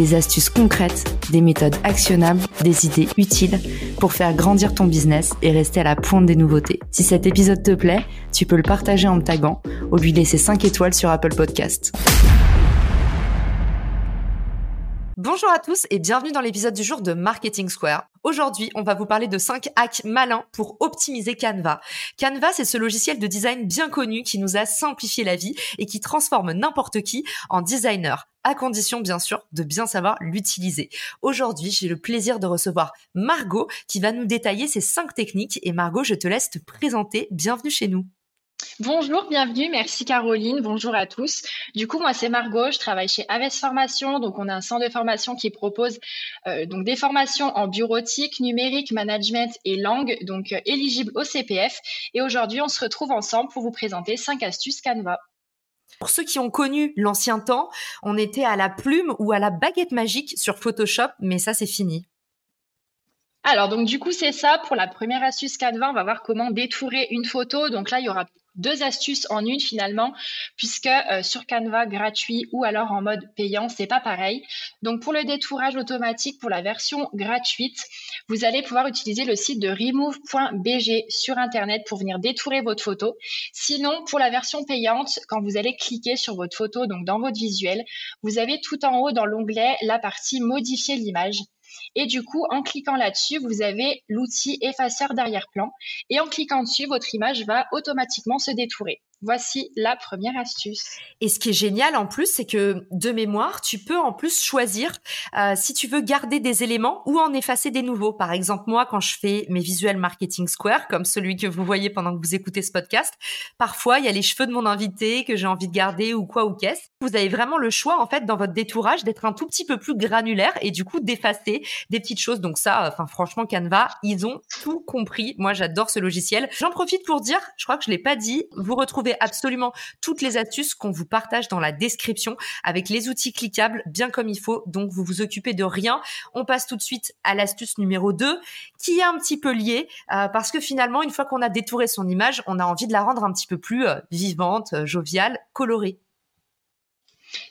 des astuces concrètes, des méthodes actionnables, des idées utiles pour faire grandir ton business et rester à la pointe des nouveautés. Si cet épisode te plaît, tu peux le partager en me taguant ou lui laisser 5 étoiles sur Apple Podcast. Bonjour à tous et bienvenue dans l'épisode du jour de Marketing Square. Aujourd'hui, on va vous parler de 5 hacks malins pour optimiser Canva. Canva, c'est ce logiciel de design bien connu qui nous a simplifié la vie et qui transforme n'importe qui en designer à condition bien sûr de bien savoir l'utiliser. Aujourd'hui, j'ai le plaisir de recevoir Margot qui va nous détailler ces 5 techniques et Margot, je te laisse te présenter. Bienvenue chez nous. Bonjour, bienvenue. Merci Caroline. Bonjour à tous. Du coup, moi c'est Margot. Je travaille chez Aves Formation. Donc, on a un centre de formation qui propose euh, donc des formations en bureautique, numérique, management et langue, donc euh, éligibles au CPF. Et aujourd'hui, on se retrouve ensemble pour vous présenter cinq astuces Canva. Pour ceux qui ont connu l'ancien temps, on était à la plume ou à la baguette magique sur Photoshop, mais ça c'est fini. Alors donc du coup c'est ça pour la première astuce Canva, on va voir comment détourer une photo. Donc là il y aura deux astuces en une finalement, puisque euh, sur Canva gratuit ou alors en mode payant, c'est pas pareil. Donc pour le détourage automatique pour la version gratuite, vous allez pouvoir utiliser le site de remove.bg sur internet pour venir détourer votre photo. Sinon, pour la version payante, quand vous allez cliquer sur votre photo, donc dans votre visuel, vous avez tout en haut dans l'onglet la partie modifier l'image. Et du coup, en cliquant là-dessus, vous avez l'outil effaceur d'arrière-plan. Et en cliquant dessus, votre image va automatiquement se détourer. Voici la première astuce. Et ce qui est génial en plus, c'est que de mémoire, tu peux en plus choisir euh, si tu veux garder des éléments ou en effacer des nouveaux. Par exemple, moi, quand je fais mes visuels marketing square, comme celui que vous voyez pendant que vous écoutez ce podcast, parfois il y a les cheveux de mon invité que j'ai envie de garder ou quoi ou qu'est-ce. Vous avez vraiment le choix en fait dans votre détourage d'être un tout petit peu plus granulaire et du coup d'effacer des petites choses. Donc ça, enfin franchement, Canva, ils ont tout compris. Moi, j'adore ce logiciel. J'en profite pour dire, je crois que je l'ai pas dit, vous retrouvez absolument toutes les astuces qu'on vous partage dans la description avec les outils cliquables bien comme il faut. Donc, vous vous occupez de rien. On passe tout de suite à l'astuce numéro 2 qui est un petit peu liée euh, parce que finalement, une fois qu'on a détouré son image, on a envie de la rendre un petit peu plus euh, vivante, euh, joviale, colorée.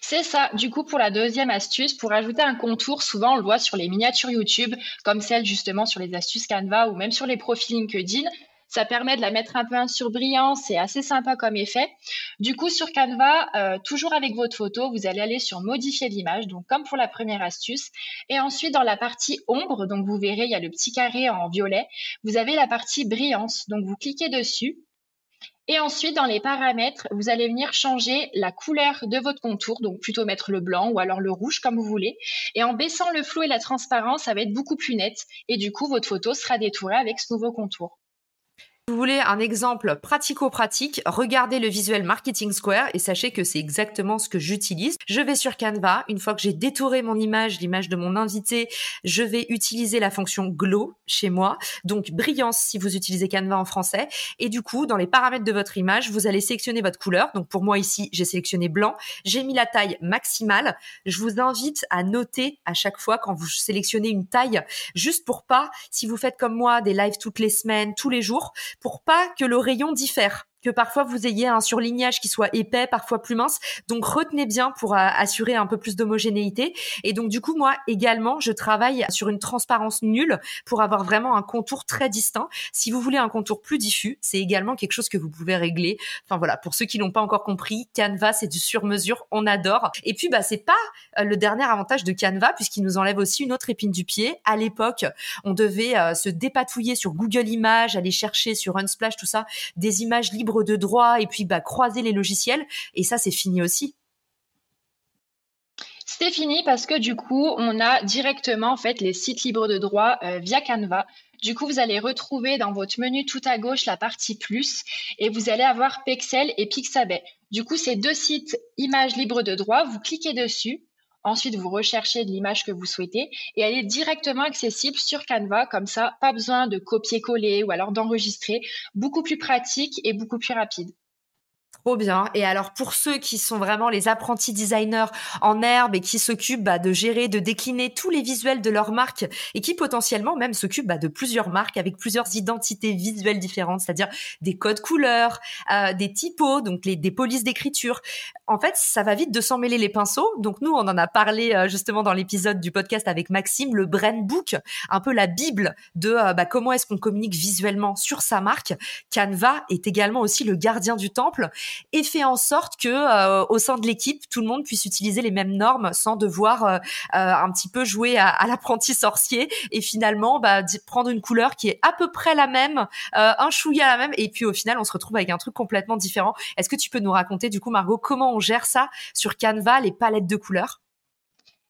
C'est ça. Du coup, pour la deuxième astuce, pour ajouter un contour, souvent on le voit sur les miniatures YouTube, comme celle justement sur les astuces Canva ou même sur les profils LinkedIn. Ça permet de la mettre un peu en surbrillant. C'est assez sympa comme effet. Du coup, sur Canva, euh, toujours avec votre photo, vous allez aller sur modifier l'image, donc comme pour la première astuce. Et ensuite, dans la partie ombre, donc vous verrez, il y a le petit carré en violet. Vous avez la partie brillance. Donc vous cliquez dessus. Et ensuite, dans les paramètres, vous allez venir changer la couleur de votre contour, donc plutôt mettre le blanc ou alors le rouge comme vous voulez. Et en baissant le flou et la transparence, ça va être beaucoup plus net. Et du coup, votre photo sera détourée avec ce nouveau contour vous voulez un exemple pratico-pratique, regardez le visuel Marketing Square et sachez que c'est exactement ce que j'utilise. Je vais sur Canva, une fois que j'ai détouré mon image, l'image de mon invité, je vais utiliser la fonction Glow chez moi, donc brillance si vous utilisez Canva en français. Et du coup, dans les paramètres de votre image, vous allez sélectionner votre couleur. Donc pour moi ici, j'ai sélectionné blanc. J'ai mis la taille maximale. Je vous invite à noter à chaque fois quand vous sélectionnez une taille, juste pour pas, si vous faites comme moi des lives toutes les semaines, tous les jours, pour pas que le rayon diffère que parfois vous ayez un surlignage qui soit épais, parfois plus mince. Donc retenez bien pour euh, assurer un peu plus d'homogénéité. Et donc du coup, moi également, je travaille sur une transparence nulle pour avoir vraiment un contour très distinct. Si vous voulez un contour plus diffus, c'est également quelque chose que vous pouvez régler. Enfin voilà, pour ceux qui n'ont pas encore compris, Canva c'est du sur-mesure, on adore. Et puis bah c'est pas euh, le dernier avantage de Canva puisqu'il nous enlève aussi une autre épine du pied. À l'époque, on devait euh, se dépatouiller sur Google Images, aller chercher sur Unsplash tout ça des images libres de droit et puis bah, croiser les logiciels. Et ça, c'est fini aussi. C'est fini parce que du coup, on a directement en fait les sites libres de droit euh, via Canva. Du coup, vous allez retrouver dans votre menu tout à gauche la partie plus et vous allez avoir Pexel et Pixabay. Du coup, ces deux sites images libres de droit, vous cliquez dessus. Ensuite, vous recherchez l'image que vous souhaitez et elle est directement accessible sur Canva. Comme ça, pas besoin de copier-coller ou alors d'enregistrer. Beaucoup plus pratique et beaucoup plus rapide. Trop bien. Et alors pour ceux qui sont vraiment les apprentis designers en herbe et qui s'occupent bah, de gérer, de décliner tous les visuels de leur marque et qui potentiellement même s'occupent bah, de plusieurs marques avec plusieurs identités visuelles différentes, c'est-à-dire des codes couleurs, euh, des typos, donc les, des polices d'écriture. En fait, ça va vite de s'en mêler les pinceaux. Donc nous, on en a parlé euh, justement dans l'épisode du podcast avec Maxime, le Brain Book, un peu la bible de euh, bah, comment est-ce qu'on communique visuellement sur sa marque. Canva est également aussi le gardien du temple et fait en sorte que euh, au sein de l'équipe, tout le monde puisse utiliser les mêmes normes sans devoir euh, euh, un petit peu jouer à, l'apprenti sorcier et finalement bah, prendre une couleur qui est à peu près la même, un chouïa la même, et puis au final, on se retrouve avec un truc complètement différent. Est-ce que tu peux nous raconter du coup, Margot, comment on gère ça sur Canva, les palettes de couleurs?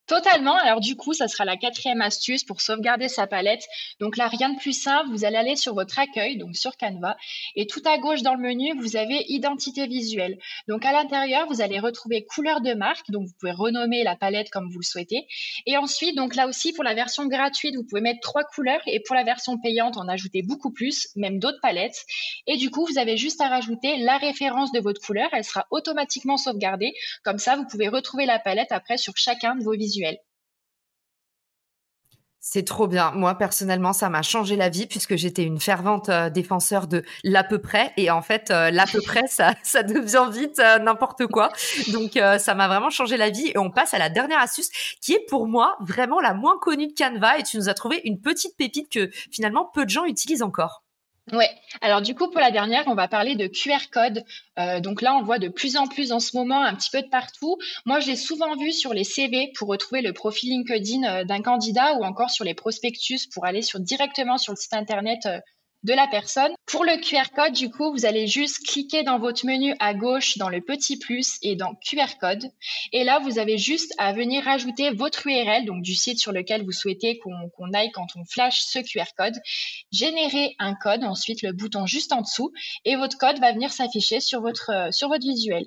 Totalement. Alors du coup, ça sera la quatrième astuce pour sauvegarder sa palette. Donc là, rien de plus simple. Vous allez aller sur votre accueil, donc sur Canva, et tout à gauche dans le menu, vous avez identité visuelle. Donc à l'intérieur, vous allez retrouver couleur de marque. Donc vous pouvez renommer la palette comme vous le souhaitez. Et ensuite, donc là aussi, pour la version gratuite, vous pouvez mettre trois couleurs, et pour la version payante, en ajouter beaucoup plus, même d'autres palettes. Et du coup, vous avez juste à rajouter la référence de votre couleur. Elle sera automatiquement sauvegardée. Comme ça, vous pouvez retrouver la palette après sur chacun de vos visuels. C'est trop bien. Moi, personnellement, ça m'a changé la vie puisque j'étais une fervente euh, défenseur de l'à peu près. Et en fait, euh, l'à peu près, ça, devient vite euh, n'importe quoi. Donc, ça m'a vraiment changé la vie. Et on passe à la dernière astuce qui est pour moi vraiment la moins connue de Canva. Et tu nous as trouvé une petite pépite que finalement peu de gens utilisent encore. Ouais. Alors du coup, pour la dernière, on va parler de QR code. Euh, donc là, on voit de plus en plus en ce moment, un petit peu de partout. Moi, j'ai souvent vu sur les CV pour retrouver le profil LinkedIn euh, d'un candidat ou encore sur les prospectus pour aller directement sur le site internet euh, de la personne. Pour le QR code, du coup, vous allez juste cliquer dans votre menu à gauche dans le petit plus et dans QR code. Et là, vous avez juste à venir rajouter votre URL, donc du site sur lequel vous souhaitez qu'on aille quand on flash ce QR code. Générer un code, ensuite le bouton juste en dessous, et votre code va venir s'afficher sur votre, sur votre visuel.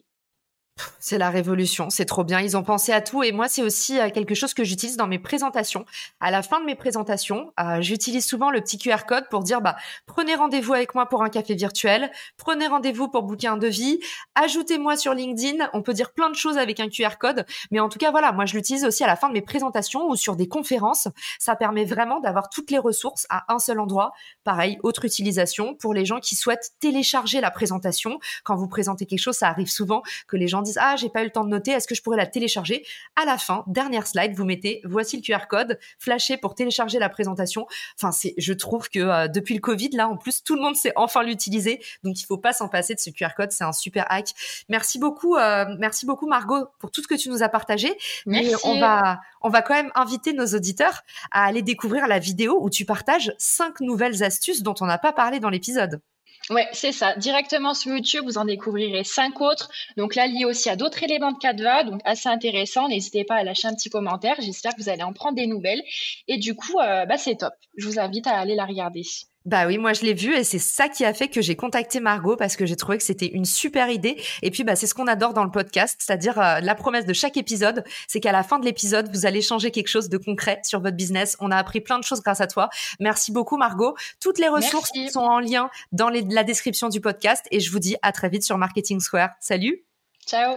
C'est la révolution, c'est trop bien. Ils ont pensé à tout et moi c'est aussi euh, quelque chose que j'utilise dans mes présentations. À la fin de mes présentations, euh, j'utilise souvent le petit QR code pour dire bah prenez rendez-vous avec moi pour un café virtuel, prenez rendez-vous pour booker un devis, ajoutez-moi sur LinkedIn. On peut dire plein de choses avec un QR code, mais en tout cas voilà, moi je l'utilise aussi à la fin de mes présentations ou sur des conférences. Ça permet vraiment d'avoir toutes les ressources à un seul endroit. Pareil, autre utilisation pour les gens qui souhaitent télécharger la présentation. Quand vous présentez quelque chose, ça arrive souvent que les gens disent ah j'ai pas eu le temps de noter, est-ce que je pourrais la télécharger? À la fin, dernière slide, vous mettez voici le QR code, flashé pour télécharger la présentation. Enfin c'est, je trouve que euh, depuis le Covid là en plus tout le monde sait enfin l'utiliser, donc il faut pas s'en passer de ce QR code, c'est un super hack. Merci beaucoup, euh, merci beaucoup Margot pour tout ce que tu nous as partagé. Mais on va on va quand même inviter nos auditeurs à aller découvrir la vidéo où tu partages cinq nouvelles astuces dont on n'a pas parlé dans l'épisode. Ouais, c'est ça. Directement sur YouTube, vous en découvrirez cinq autres. Donc là, lié aussi à d'autres éléments de Canva, donc assez intéressant. N'hésitez pas à lâcher un petit commentaire. J'espère que vous allez en prendre des nouvelles. Et du coup, euh, bah, c'est top. Je vous invite à aller la regarder. Bah oui, moi je l'ai vu et c'est ça qui a fait que j'ai contacté Margot parce que j'ai trouvé que c'était une super idée. Et puis bah c'est ce qu'on adore dans le podcast, c'est-à-dire euh, la promesse de chaque épisode, c'est qu'à la fin de l'épisode, vous allez changer quelque chose de concret sur votre business. On a appris plein de choses grâce à toi. Merci beaucoup Margot. Toutes les ressources sont en lien dans la description du podcast et je vous dis à très vite sur Marketing Square. Salut. Ciao.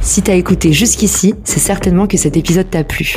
Si t'as écouté jusqu'ici, c'est certainement que cet épisode t'a plu.